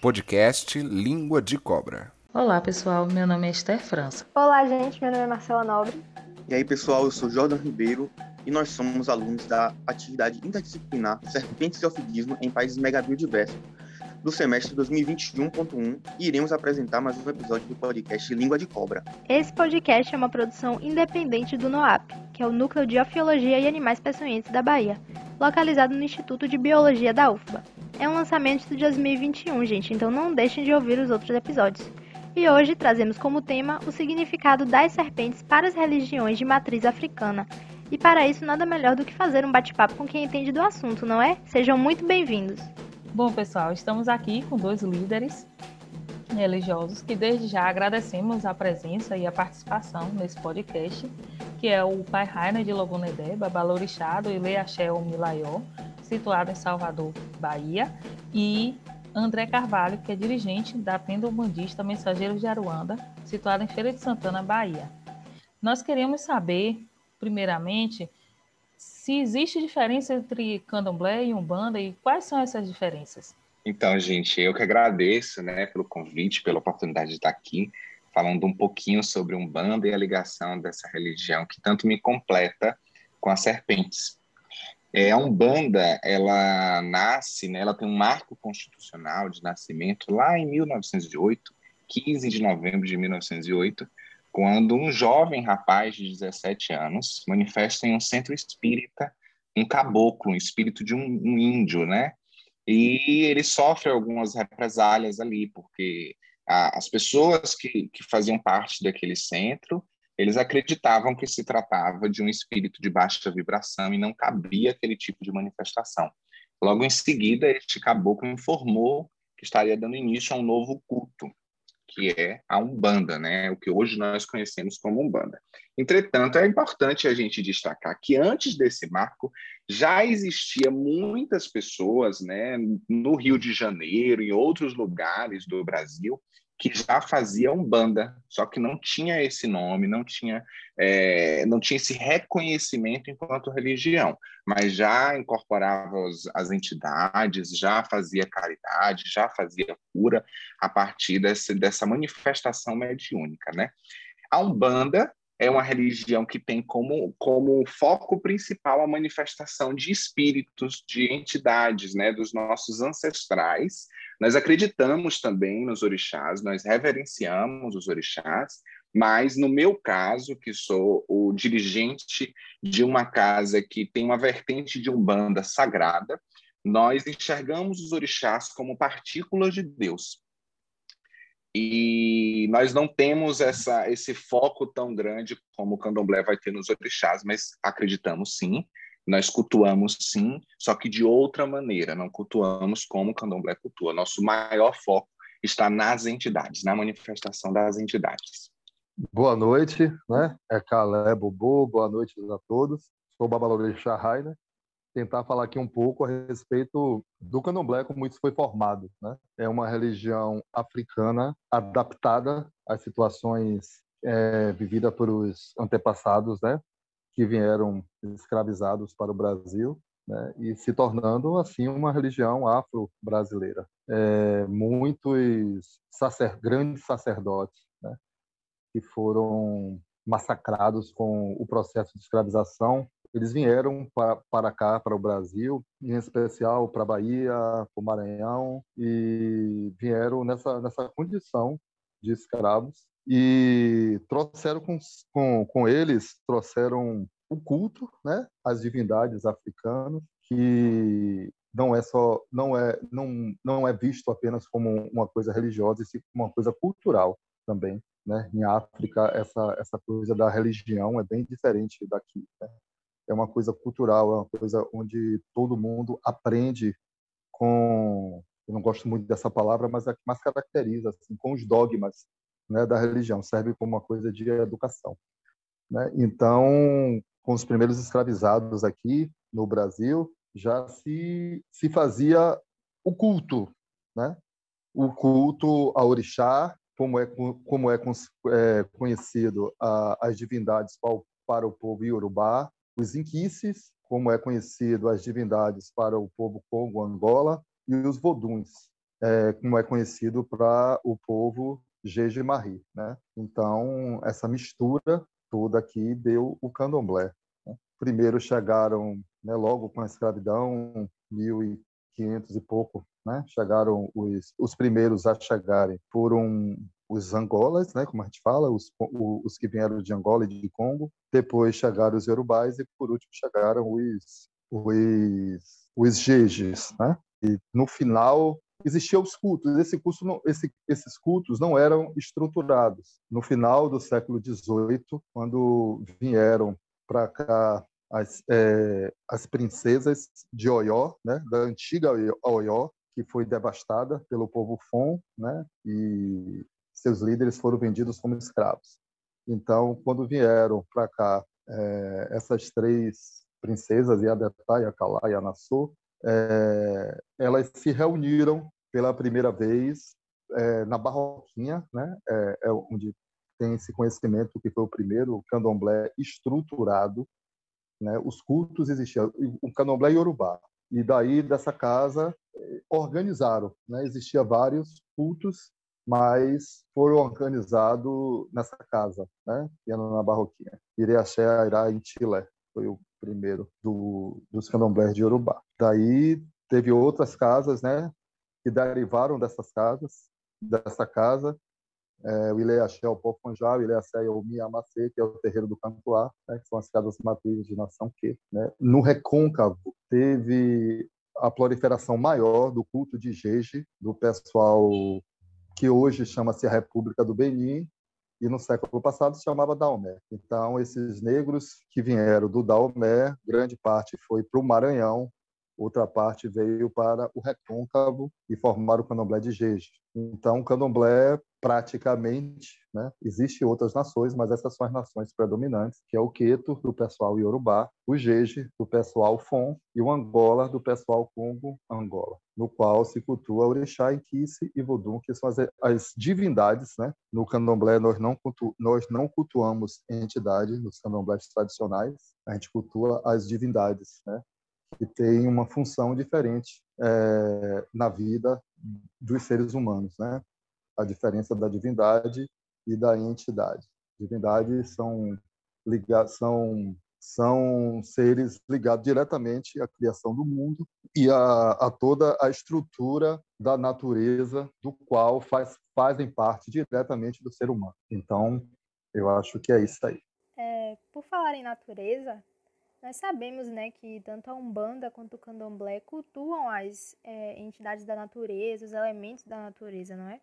podcast Língua de Cobra. Olá, pessoal. Meu nome é Esther França. Olá, gente. Meu nome é Marcela Nobre. E aí, pessoal, eu sou Jordan Ribeiro e nós somos alunos da atividade interdisciplinar Serpentes e Ofidismo em Países Megabiodiversos do semestre 2021.1 e iremos apresentar mais um episódio do podcast Língua de Cobra. Esse podcast é uma produção independente do NOAP, que é o Núcleo de Ofiologia e Animais Peçonhenses da Bahia, localizado no Instituto de Biologia da UFBA. É um lançamento de 2021, gente, então não deixem de ouvir os outros episódios. E hoje trazemos como tema o significado das serpentes para as religiões de matriz africana. E para isso, nada melhor do que fazer um bate-papo com quem entende do assunto, não é? Sejam muito bem-vindos! Bom, pessoal, estamos aqui com dois líderes religiosos que desde já agradecemos a presença e a participação nesse podcast, que é o Pai Rainer de Logunedé, Babalorixá do Ile Axel Milaió, situado em Salvador, Bahia, e André Carvalho, que é dirigente da Tenda Umbandista Mensageiros de Aruanda, situado em Feira de Santana, Bahia. Nós queríamos saber, primeiramente, se existe diferença entre candomblé e umbanda e quais são essas diferenças? Então, gente, eu que agradeço, né, pelo convite, pela oportunidade de estar aqui falando um pouquinho sobre umbanda e a ligação dessa religião que tanto me completa com as serpentes. É, a umbanda, ela nasce, né, ela tem um marco constitucional de nascimento lá em 1908, 15 de novembro de 1908, quando um jovem rapaz de 17 anos manifesta em um centro espírita um caboclo, um espírito de um, um índio, né? E ele sofre algumas represálias ali, porque a, as pessoas que, que faziam parte daquele centro, eles acreditavam que se tratava de um espírito de baixa vibração e não cabia aquele tipo de manifestação. Logo em seguida, este caboclo informou que estaria dando início a um novo culto, que é a Umbanda, né? o que hoje nós conhecemos como Umbanda. Entretanto, é importante a gente destacar que antes desse marco já existia muitas pessoas né, no Rio de Janeiro, em outros lugares do Brasil, que já fazia Umbanda, só que não tinha esse nome, não tinha, é, não tinha esse reconhecimento enquanto religião, mas já incorporava as, as entidades, já fazia caridade, já fazia cura a partir desse, dessa manifestação mediúnica. Né? A Umbanda é uma religião que tem como, como foco principal a manifestação de espíritos, de entidades, né, dos nossos ancestrais. Nós acreditamos também nos orixás, nós reverenciamos os orixás, mas no meu caso, que sou o dirigente de uma casa que tem uma vertente de umbanda sagrada, nós enxergamos os orixás como partículas de Deus. E nós não temos essa, esse foco tão grande como o candomblé vai ter nos orixás, mas acreditamos sim, nós cultuamos sim, só que de outra maneira, não cultuamos como o candomblé cultua. Nosso maior foco está nas entidades, na manifestação das entidades. Boa noite, né? É Calé Bobo, boa noite a todos. Sou o Rainer, tentar falar aqui um pouco a respeito do candomblé, como isso foi formado. Né? É uma religião africana adaptada às situações é, vividas por os antepassados, né? Que vieram escravizados para o Brasil né? e se tornando assim uma religião afro-brasileira. É, muitos sacer, grandes sacerdotes né? que foram massacrados com o processo de escravização eles vieram para, para cá, para o Brasil, em especial para a Bahia, para o Maranhão, e vieram nessa, nessa condição de escravos e trouxeram com, com, com eles, trouxeram o culto, né, as divindades africanas, que não é só não é não não é visto apenas como uma coisa religiosa, e como uma coisa cultural também, né? Em África essa essa coisa da religião é bem diferente daqui. Né? é uma coisa cultural, é uma coisa onde todo mundo aprende com, eu não gosto muito dessa palavra, mas é que mais caracteriza, assim, com os dogmas né, da religião, serve como uma coisa de educação. Né? Então, com os primeiros escravizados aqui no Brasil, já se, se fazia o culto, né? o culto a orixá, como é, como é, é conhecido a, as divindades para o, para o povo iorubá, os inquices, como é conhecido as divindades para o povo Congo Angola, e os voduns, é, como é conhecido para o povo Jeje Marie, né? Então, essa mistura toda aqui deu o candomblé. Né? Primeiro chegaram, né, logo com a escravidão, 1500 e pouco, né? Chegaram os, os primeiros a chegarem foram os angolas, né, como a gente fala, os, os que vieram de Angola e de Congo. Depois chegaram os yorubais e, por último, chegaram os, os, os né? E no final existiam os cultos. Esse culto não, esse, esses cultos não eram estruturados. No final do século XVIII, quando vieram para cá as, é, as princesas de Oió, né, da antiga Oió, que foi devastada pelo povo Fon, né, e seus líderes foram vendidos como escravos. Então, quando vieram para cá é, essas três princesas, Yadetá, Yakalá e Anassô, é, elas se reuniram pela primeira vez é, na Barroquinha, né, é, é, onde tem esse conhecimento que foi o primeiro candomblé estruturado. Né, os cultos existiam, o candomblé iorubá. E daí, dessa casa, é, organizaram. Né, existia vários cultos, mas foram organizados nessa casa, né, era na Barroquinha. Ireaxé Airá, em Chile, foi o primeiro do, dos candomblés de Yorubá. Daí teve outras casas, né, que derivaram dessas casas, dessa casa, é, o Ileaxé, o Pofonjá, o Ileaxé e o Miamacê, que é o terreiro do Cantuá, né, que são as casas matrizes de Nação Que. Né. No Recôncavo, teve a proliferação maior do culto de Jeje, do pessoal que hoje chama-se a República do Benin, e no século passado se chamava Daomé. Então, esses negros que vieram do Daomé, grande parte foi para o Maranhão, outra parte veio para o recôncavo e formaram o candomblé de Jeje. Então, o candomblé, praticamente, né, existe outras nações, mas essas são as nações predominantes, que é o Queto, do pessoal Yorubá, o Jeje, do pessoal Fon, e o Angola, do pessoal Congo-Angola, no qual se cultua Orixá, Inquice e Vodum, que são as, as divindades. Né? No candomblé, nós não, cultu, nós não cultuamos entidade nos candomblés tradicionais, a gente cultua as divindades, né? que tem uma função diferente é, na vida dos seres humanos, né? A diferença da divindade e da entidade. Divindades são são, são seres ligados diretamente à criação do mundo e a, a toda a estrutura da natureza do qual faz, fazem parte diretamente do ser humano. Então, eu acho que é isso aí. É, por falar em natureza, nós sabemos né, que tanto a Umbanda quanto o Candomblé cultuam as é, entidades da natureza, os elementos da natureza, não é?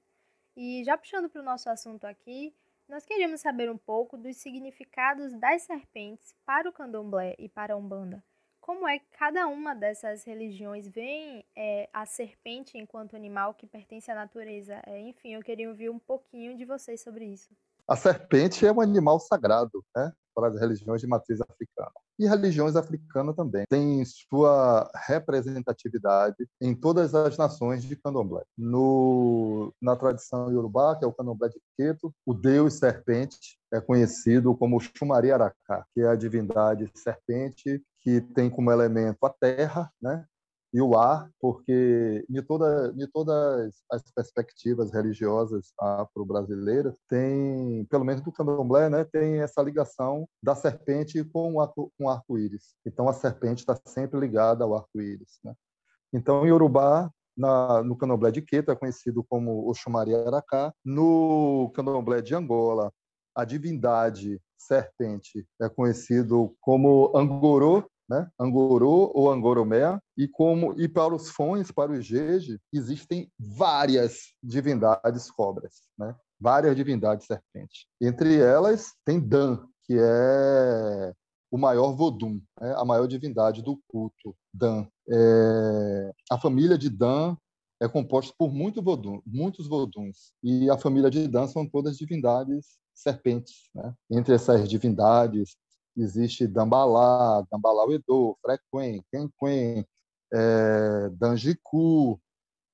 E já puxando para o nosso assunto aqui, nós queríamos saber um pouco dos significados das serpentes para o Candomblé e para a Umbanda. Como é que cada uma dessas religiões vê é, a serpente enquanto animal que pertence à natureza? É, enfim, eu queria ouvir um pouquinho de vocês sobre isso. A serpente é um animal sagrado né, para as religiões de matriz africana e religiões africanas também. Tem sua representatividade em todas as nações de candomblé. No, na tradição iorubá, que é o candomblé de Queto, o deus serpente é conhecido como Xumari Aracá, que é a divindade serpente que tem como elemento a terra, né? E o ar, porque de, toda, de todas as perspectivas religiosas afro-brasileiras, tem, pelo menos do candomblé, né, tem essa ligação da serpente com o arco-íris. Então, a serpente está sempre ligada ao arco-íris. Né? Então, em Urubá, na, no candomblé de Queto, é conhecido como Oxumari Aracá. No candomblé de Angola, a divindade serpente é conhecido como Angorô, né? Angorô ou Angoromé, e como e para os fões, para os jeje, existem várias divindades cobras, né? Várias divindades serpentes. Entre elas tem Dan, que é o maior Vodum, né? a maior divindade do culto, Dan. É... A família de Dan é composta por muito vodum, muitos voduns, e a família de Dan são todas divindades serpentes. Né? Entre essas divindades existe Dambalá, Dambalauedô, Frequen, Quenquen, é, Danjiku,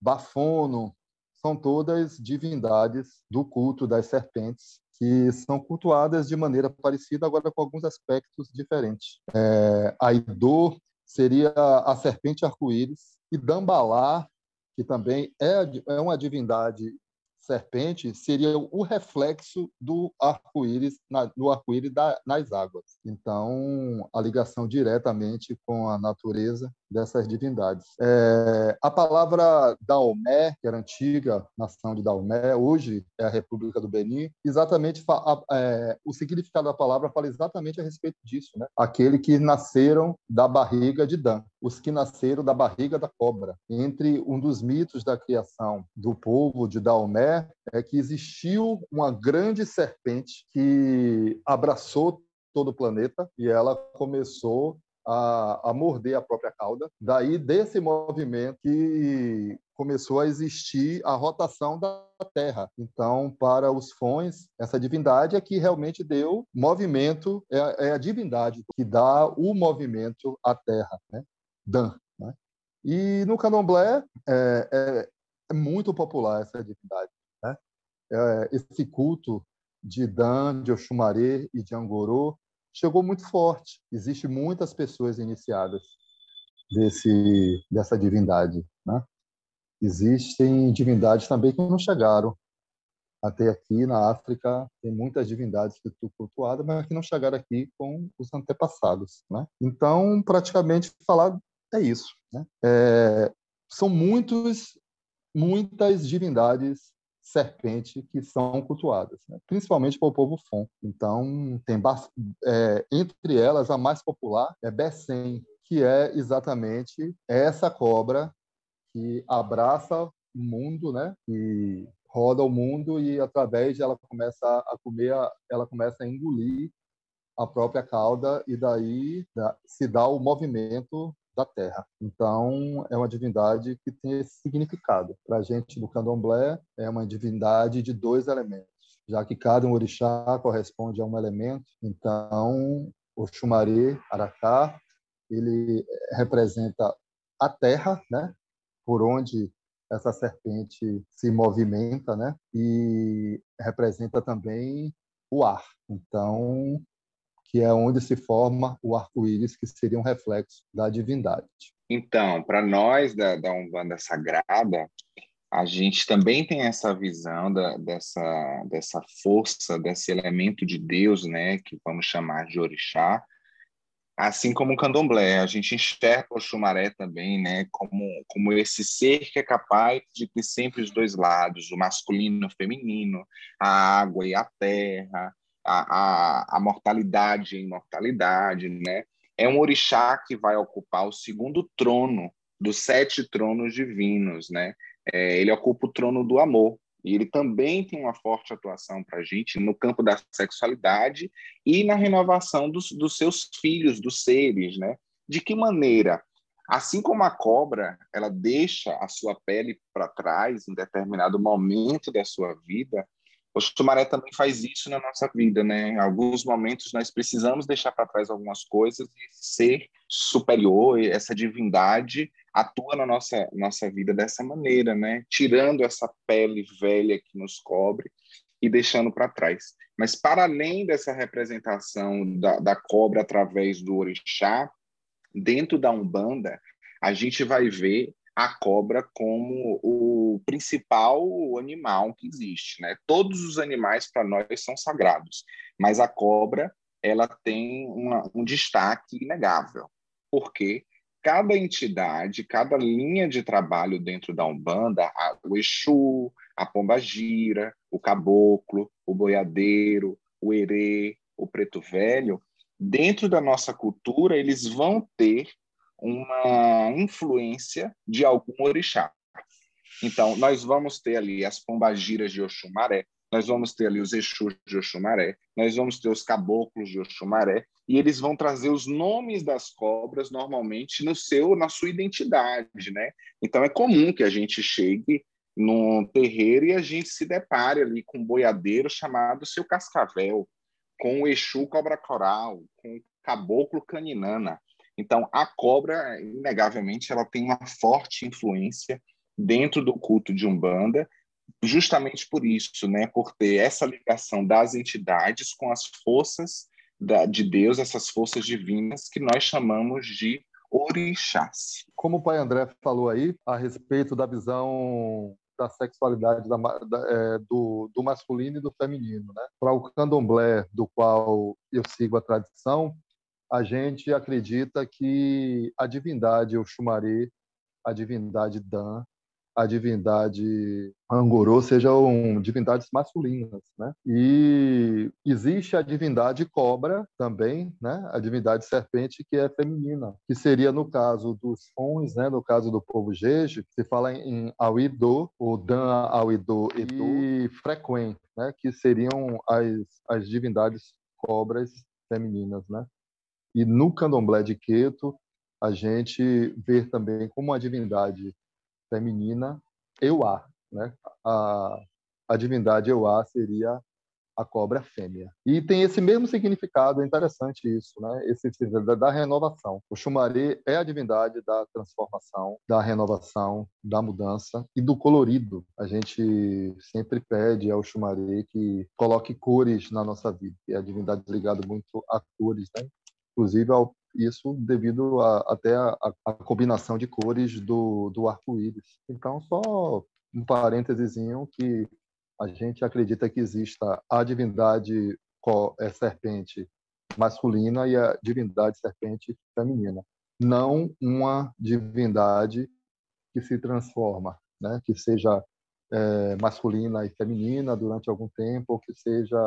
Bafono, são todas divindades do culto das serpentes que são cultuadas de maneira parecida, agora com alguns aspectos diferentes. É, Aidô seria a serpente arco-íris e Dambalá que também é, é uma divindade serpente seria o reflexo do arco-íris do arco-íris nas águas. Então, a ligação diretamente com a natureza dessas divindades. É, a palavra Daomé, que era antiga nação de Daomé, hoje é a República do Benin, exatamente é, o significado da palavra fala exatamente a respeito disso, né? Aquele que nasceram da barriga de Dan, os que nasceram da barriga da cobra. Entre um dos mitos da criação do povo de Daomé é que existiu uma grande serpente que abraçou todo o planeta e ela começou a, a, morder a própria cauda. Daí, desse movimento que começou a existir a rotação da Terra. Então, para os fões, essa divindade é que realmente deu movimento, é, é a divindade que dá o movimento à Terra, né? Dan. Né? E no candomblé é, é, é muito popular essa divindade. Né? É, esse culto de Dan, de Oxumaré e de Angorô chegou muito forte. Existem muitas pessoas iniciadas desse dessa divindade, né? Existem divindades também que não chegaram até aqui na África. Tem muitas divindades que estão cultuadas, mas que não chegaram aqui com os antepassados, né? Então, praticamente falar é isso, né? É, são muitos muitas divindades serpente que são cultuadas, né? principalmente para o povo Fon. Então, tem é, entre elas a mais popular é Bessem, que é exatamente essa cobra que abraça o mundo, né? E roda o mundo e através ela começa a comer, ela começa a engolir a própria cauda e daí se dá o movimento da terra. Então, é uma divindade que tem esse significado. Para a gente do candomblé, é uma divindade de dois elementos, já que cada um orixá corresponde a um elemento. Então, o Xumaré, Aracá, ele representa a terra, né? por onde essa serpente se movimenta, né? E representa também o ar. Então, que é onde se forma o arco-íris, que seria um reflexo da divindade. Então, para nós da, da Umbanda Sagrada, a gente também tem essa visão da, dessa, dessa força, desse elemento de Deus, né, que vamos chamar de orixá, assim como o candomblé. A gente enxerga o chumaré também né, como, como esse ser que é capaz de ter sempre os dois lados, o masculino e o feminino, a água e a terra, a, a, a mortalidade e imortalidade, né? É um orixá que vai ocupar o segundo trono dos sete tronos divinos, né? É, ele ocupa o trono do amor e ele também tem uma forte atuação para a gente no campo da sexualidade e na renovação dos, dos seus filhos, dos seres, né? De que maneira? Assim como a cobra, ela deixa a sua pele para trás em determinado momento da sua vida, o Sumaré também faz isso na nossa vida, né? Em alguns momentos nós precisamos deixar para trás algumas coisas e ser superior, essa divindade atua na nossa nossa vida dessa maneira, né? Tirando essa pele velha que nos cobre e deixando para trás. Mas para além dessa representação da, da cobra através do orixá, dentro da Umbanda, a gente vai ver a cobra como o principal animal que existe, né? Todos os animais para nós são sagrados, mas a cobra ela tem uma, um destaque inegável, porque cada entidade, cada linha de trabalho dentro da Umbanda, a, o Exu, a Pombagira, o Caboclo, o Boiadeiro, o Herê, o Preto Velho, dentro da nossa cultura, eles vão ter uma influência de algum orixá. Então, nós vamos ter ali as pombagiras de Oxumaré, nós vamos ter ali os Exus de Oxumaré, nós vamos ter os caboclos de Oxumaré, e eles vão trazer os nomes das cobras normalmente no seu na sua identidade, né? Então é comum que a gente chegue num terreiro e a gente se depare ali com um boiadeiro chamado seu Cascavel, com o Exu Cobra Coral, com o Caboclo Caninana. Então, a cobra, inegavelmente, ela tem uma forte influência dentro do culto de Umbanda, justamente por isso, né, por ter essa ligação das entidades com as forças da, de Deus, essas forças divinas que nós chamamos de orixás. como o pai André falou aí, a respeito da visão da sexualidade da, da, é, do, do, masculino e do feminino. Né? Para o candomblé, do qual eu sigo a tradição, a gente acredita que a divindade o Xumaré, a divindade Dan, a divindade Angorô sejam divindades masculinas, né? E existe a divindade cobra também, né? A divindade serpente que é feminina, que seria no caso dos Fons, né? No caso do povo Jeje, se fala em Awido, ou Dan Awido e Frequen, né? Que seriam as, as divindades cobras femininas, né? E no candomblé de Queto, a gente vê também como a divindade feminina, Euá. Né? A, a divindade Euá seria a cobra fêmea. E tem esse mesmo significado, é interessante isso, né? Esse da, da renovação. O Xumaré é a divindade da transformação, da renovação, da mudança e do colorido. A gente sempre pede ao Xumaré que coloque cores na nossa vida. E a divindade é ligada muito a cores, né? Inclusive ao isso devido a, até a, a, combinação de cores do, do arco-íris. Então, só um parênteses que a gente acredita que exista a divindade é, serpente masculina e a divindade serpente feminina, não uma divindade que se transforma, né? que seja é, masculina e feminina durante algum tempo, ou que seja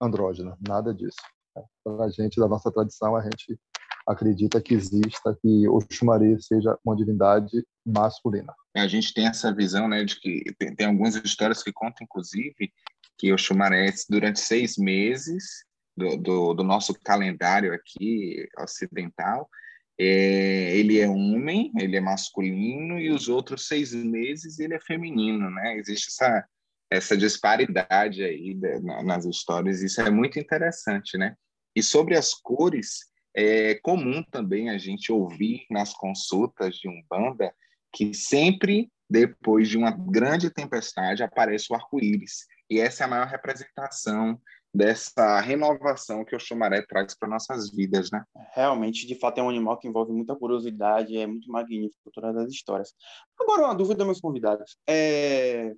andrógena, nada disso. Para a gente, da nossa tradição, a gente acredita que exista que Oxumaré seja uma divindade masculina. A gente tem essa visão, né, de que tem, tem algumas histórias que contam, inclusive, que Oxumaré, durante seis meses do, do, do nosso calendário aqui ocidental, é, ele é homem, ele é masculino, e os outros seis meses ele é feminino, né? Existe essa, essa disparidade aí nas histórias, isso é muito interessante, né? E sobre as cores, é comum também a gente ouvir nas consultas de Umbanda que sempre depois de uma grande tempestade aparece o arco-íris. E essa é a maior representação dessa renovação que o chumaré traz para nossas vidas, né? Realmente, de fato, é um animal que envolve muita curiosidade, é muito magnífico todas as histórias. Agora, uma dúvida, meus convidados. É...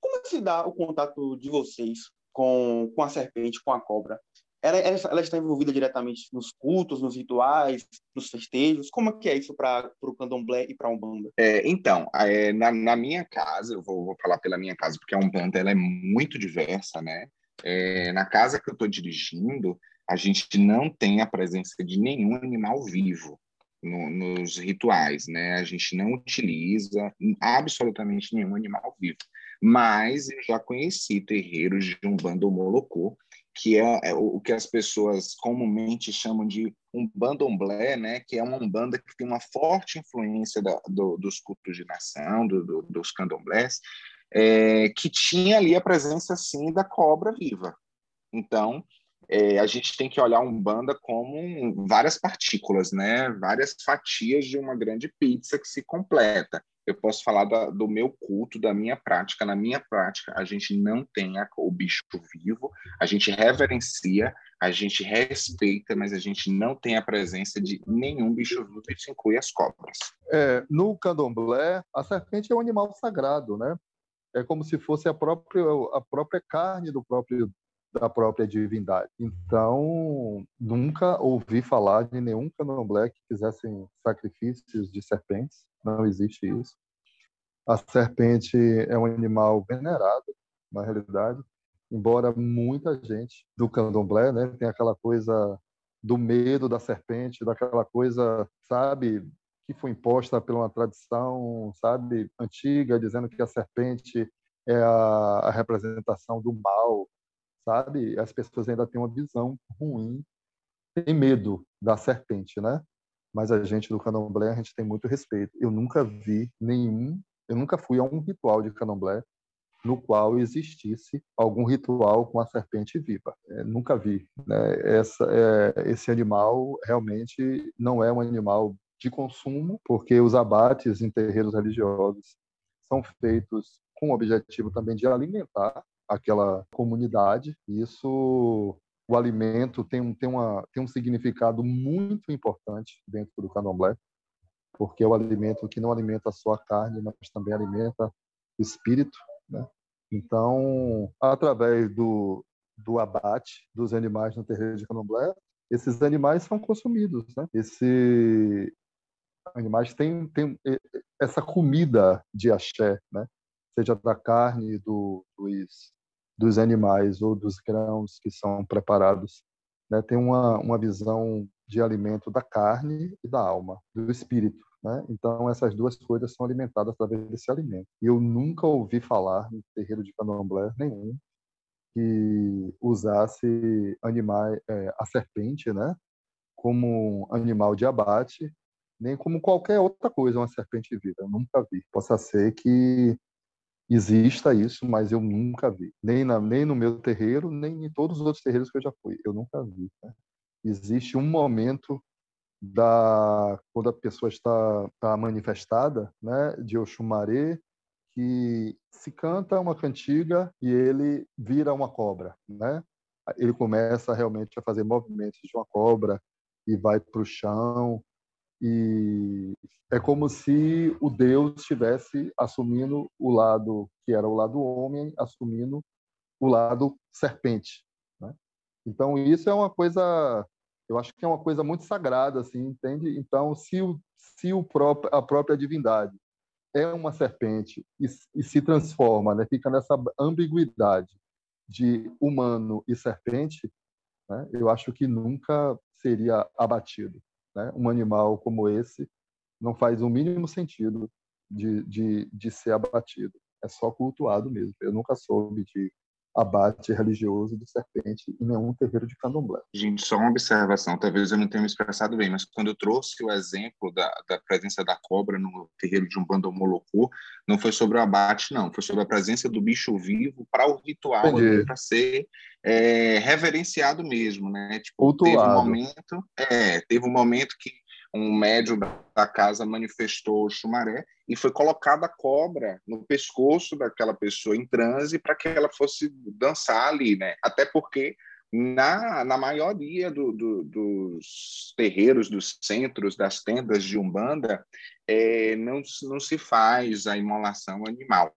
Como se dá o contato de vocês com, com a serpente, com a cobra? Ela, ela, está envolvida diretamente nos cultos, nos rituais, nos festejos? Como é que é isso para o candomblé e para a Umbanda? É, então, é, na, na, minha casa, eu vou, vou, falar pela minha casa, porque a Umbanda ela é muito diversa, né? É, na casa que eu estou dirigindo, a gente não tem a presença de nenhum animal vivo no, nos rituais, né? A gente não utiliza absolutamente nenhum animal vivo. Mas eu já conheci terreiros de Umbanda ou Molocô que é, é, o que as pessoas comumente chamam de um bandomblé, né, que é uma umbanda que tem uma forte influência da, do, dos cultos de nação, do, do, dos candomblés, é, que tinha ali a presença, sim, da cobra viva. Então, é, a gente tem que olhar a umbanda como várias partículas, né, várias fatias de uma grande pizza que se completa eu posso falar da, do meu culto, da minha prática. Na minha prática, a gente não tem a, o bicho vivo, a gente reverencia, a gente respeita, mas a gente não tem a presença de nenhum bicho vivo, isso inclui as cobras. É, no candomblé, a serpente é um animal sagrado, né? É como se fosse a própria, a própria carne do próprio da própria divindade. Então, nunca ouvi falar de nenhum candomblé que fizessem sacrifícios de serpentes não existe isso. A serpente é um animal venerado, na realidade, embora muita gente do candomblé né, tem aquela coisa do medo da serpente, daquela coisa, sabe, que foi imposta por uma tradição, sabe, antiga, dizendo que a serpente é a, a representação do mal, sabe? As pessoas ainda têm uma visão ruim, tem medo da serpente, né? mas a gente do candomblé, a gente tem muito respeito. Eu nunca vi nenhum, eu nunca fui a um ritual de candomblé no qual existisse algum ritual com a serpente viva. É, nunca vi. Né? Essa, é, esse animal realmente não é um animal de consumo, porque os abates em terreiros religiosos são feitos com o objetivo também de alimentar aquela comunidade. Isso o alimento tem tem, uma, tem um significado muito importante dentro do candomblé, porque é o alimento que não alimenta só a carne, mas também alimenta o espírito, né? Então, através do, do abate dos animais no terreiro de Candomblé, esses animais são consumidos, né? Esse animais têm, têm essa comida de axé, né? Seja da carne do, dos, dos animais ou dos grãos que são preparados, né? Tem uma, uma visão de alimento da carne e da alma, do espírito. Né? Então, essas duas coisas são alimentadas através desse alimento. E eu nunca ouvi falar no terreiro de candomblé nenhum que usasse animais, é, a serpente né? como animal de abate, nem como qualquer outra coisa, uma serpente viva. Eu nunca vi. Possa ser que exista isso, mas eu nunca vi. Nem, na, nem no meu terreiro, nem em todos os outros terreiros que eu já fui. Eu nunca vi. Né? Existe um momento da quando a pessoa está, está manifestada, né, de Oxumaré, que se canta uma cantiga e ele vira uma cobra, né? Ele começa realmente a fazer movimentos de uma cobra e vai para o chão e é como se o Deus estivesse assumindo o lado que era o lado homem, assumindo o lado serpente. Né? Então isso é uma coisa eu acho que é uma coisa muito sagrada, assim, entende? Então, se, o, se o próprio, a própria divindade é uma serpente e, e se transforma, né, fica nessa ambiguidade de humano e serpente, né, eu acho que nunca seria abatido. Né? Um animal como esse não faz o mínimo sentido de, de, de ser abatido. É só cultuado mesmo. Eu nunca soube de abate religioso de serpente em nenhum terreiro de candomblé. Gente, só uma observação, talvez eu não tenha me expressado bem, mas quando eu trouxe o exemplo da, da presença da cobra no terreiro de um bando molocô, não foi sobre o abate, não, foi sobre a presença do bicho vivo para o ritual, para ser é, reverenciado mesmo, né? Tipo, teve um momento, é, teve um momento que um médium da casa manifestou o chumaré e foi colocada a cobra no pescoço daquela pessoa em transe para que ela fosse dançar ali, né? Até porque na, na maioria do, do, dos terreiros, dos centros, das tendas de Umbanda, é, não, não se faz a imolação animal.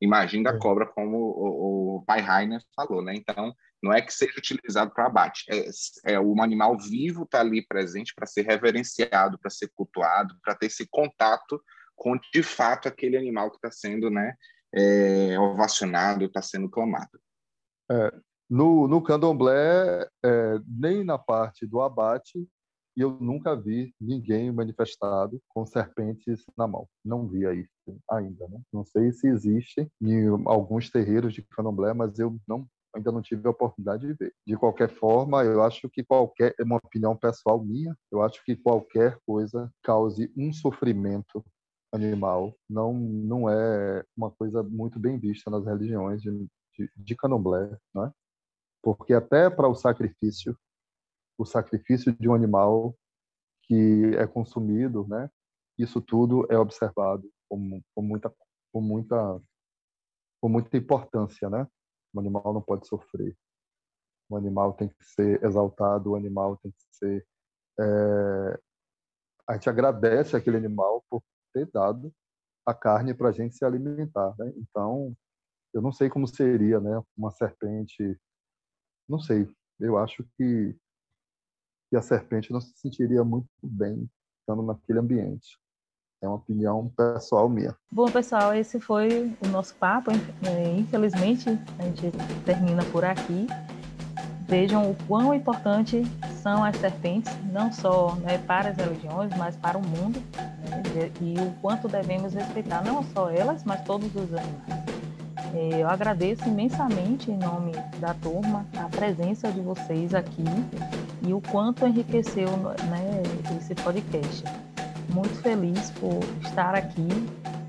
Imagina a é. cobra, como o, o pai Rainer falou, né? Então, não é que seja utilizado para abate, é, é um animal vivo está ali presente para ser reverenciado, para ser cultuado, para ter esse contato com de fato aquele animal que está sendo, né, é, ovacionado, está sendo clamado. É, no, no candomblé, é, nem na parte do abate, eu nunca vi ninguém manifestado com serpentes na mão. Não vi aí ainda. Né? Não sei se existe em alguns terreiros de candomblé, mas eu não ainda não tive a oportunidade de ver. De qualquer forma, eu acho que qualquer, é uma opinião pessoal minha, eu acho que qualquer coisa cause um sofrimento animal não não é uma coisa muito bem vista nas religiões de, de, de candomblé, né? Porque até para o sacrifício, o sacrifício de um animal que é consumido, né? Isso tudo é observado com, com muita com muita com muita importância, né? O animal não pode sofrer. O animal tem que ser exaltado, o animal tem que ser. É... A gente agradece aquele animal por ter dado a carne para a gente se alimentar. Né? Então, eu não sei como seria né? uma serpente. Não sei. Eu acho que, que a serpente não se sentiria muito bem estando naquele ambiente. É uma opinião pessoal minha. Bom, pessoal, esse foi o nosso papo. É, infelizmente, a gente termina por aqui. Vejam o quão importante são as serpentes, não só né, para as religiões, mas para o mundo. Né, e o quanto devemos respeitar não só elas, mas todos os animais. É, eu agradeço imensamente, em nome da turma, a presença de vocês aqui e o quanto enriqueceu né, esse podcast muito feliz por estar aqui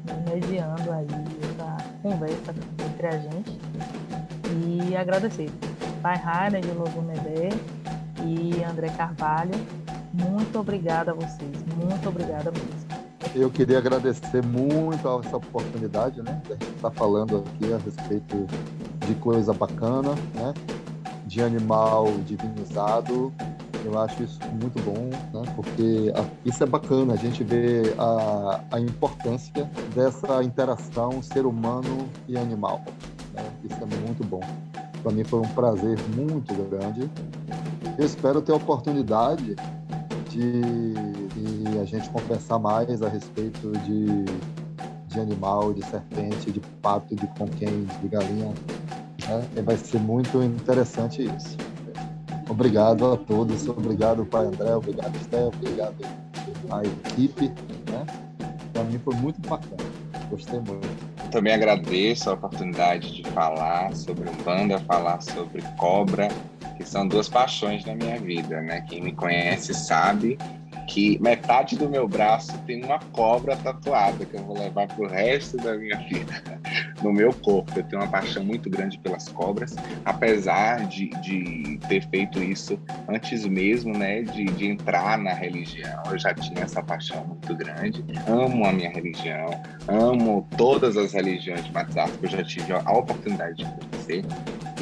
né, mediando aí essa conversa entre a gente e agradecer. Pai Rainer de Lobo Nedé e André Carvalho, muito obrigada a vocês, muito obrigada mesmo. Eu queria agradecer muito essa oportunidade, né, de a gente estar falando aqui a respeito de coisa bacana, né, de animal divinizado, Eu acho isso muito bom, né? porque a, isso é bacana, a gente vê a, a importância dessa interação ser humano e animal. Né? Isso é muito bom. Para mim foi um prazer muito grande. Eu espero ter a oportunidade de, de a gente conversar mais a respeito de, de animal, de serpente, de pato, de conquém, de galinha. Né? Vai ser muito interessante isso. Obrigado a todos, obrigado pai André, obrigado Esté, obrigado à equipe. Né? Para mim foi muito bacana, gostei muito. Também agradeço a oportunidade de falar sobre Umbanda, falar sobre cobra, que são duas paixões da minha vida, né? Quem me conhece sabe que metade do meu braço tem uma cobra tatuada que eu vou levar pro resto da minha vida no meu corpo. Eu tenho uma paixão muito grande pelas cobras, apesar de, de ter feito isso antes mesmo, né, de, de entrar na religião. Eu já tinha essa paixão muito grande. Amo a minha religião, amo todas as religiões de WhatsApp que eu já tive a oportunidade de conhecer.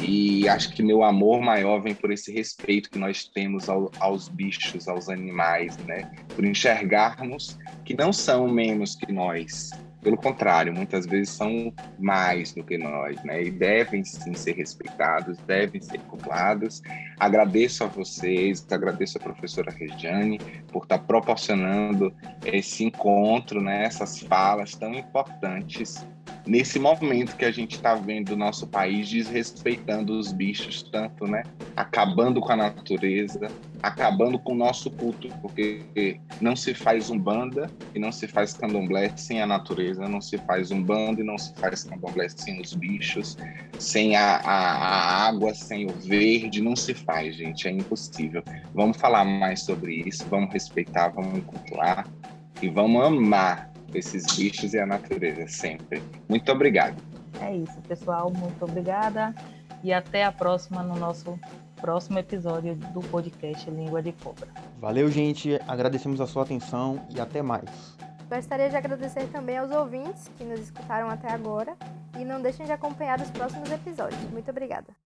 E acho que meu amor maior vem por esse respeito que nós temos ao, aos bichos, aos animais, né? Por enxergarmos que não são menos que nós. Pelo contrário, muitas vezes são mais do que nós, né? E devem sim ser respeitados, devem ser culpados. Agradeço a vocês, agradeço a professora Regiane por estar proporcionando esse encontro, né? Essas falas tão importantes nesse momento que a gente está vendo o nosso país desrespeitando os bichos tanto, né? Acabando com a natureza, acabando com o nosso culto, porque não se faz umbanda e não se faz candomblé sem a natureza, não se faz umbanda e não se faz candomblé sem os bichos, sem a, a, a água, sem o verde, não se faz, gente, é impossível. Vamos falar mais sobre isso, vamos respeitar, vamos cultuar e vamos amar esses bichos e a natureza sempre. Muito obrigado. É isso, pessoal. Muito obrigada e até a próxima no nosso próximo episódio do podcast Língua de Cobra. Valeu, gente. Agradecemos a sua atenção e até mais. Gostaria de agradecer também aos ouvintes que nos escutaram até agora e não deixem de acompanhar os próximos episódios. Muito obrigada.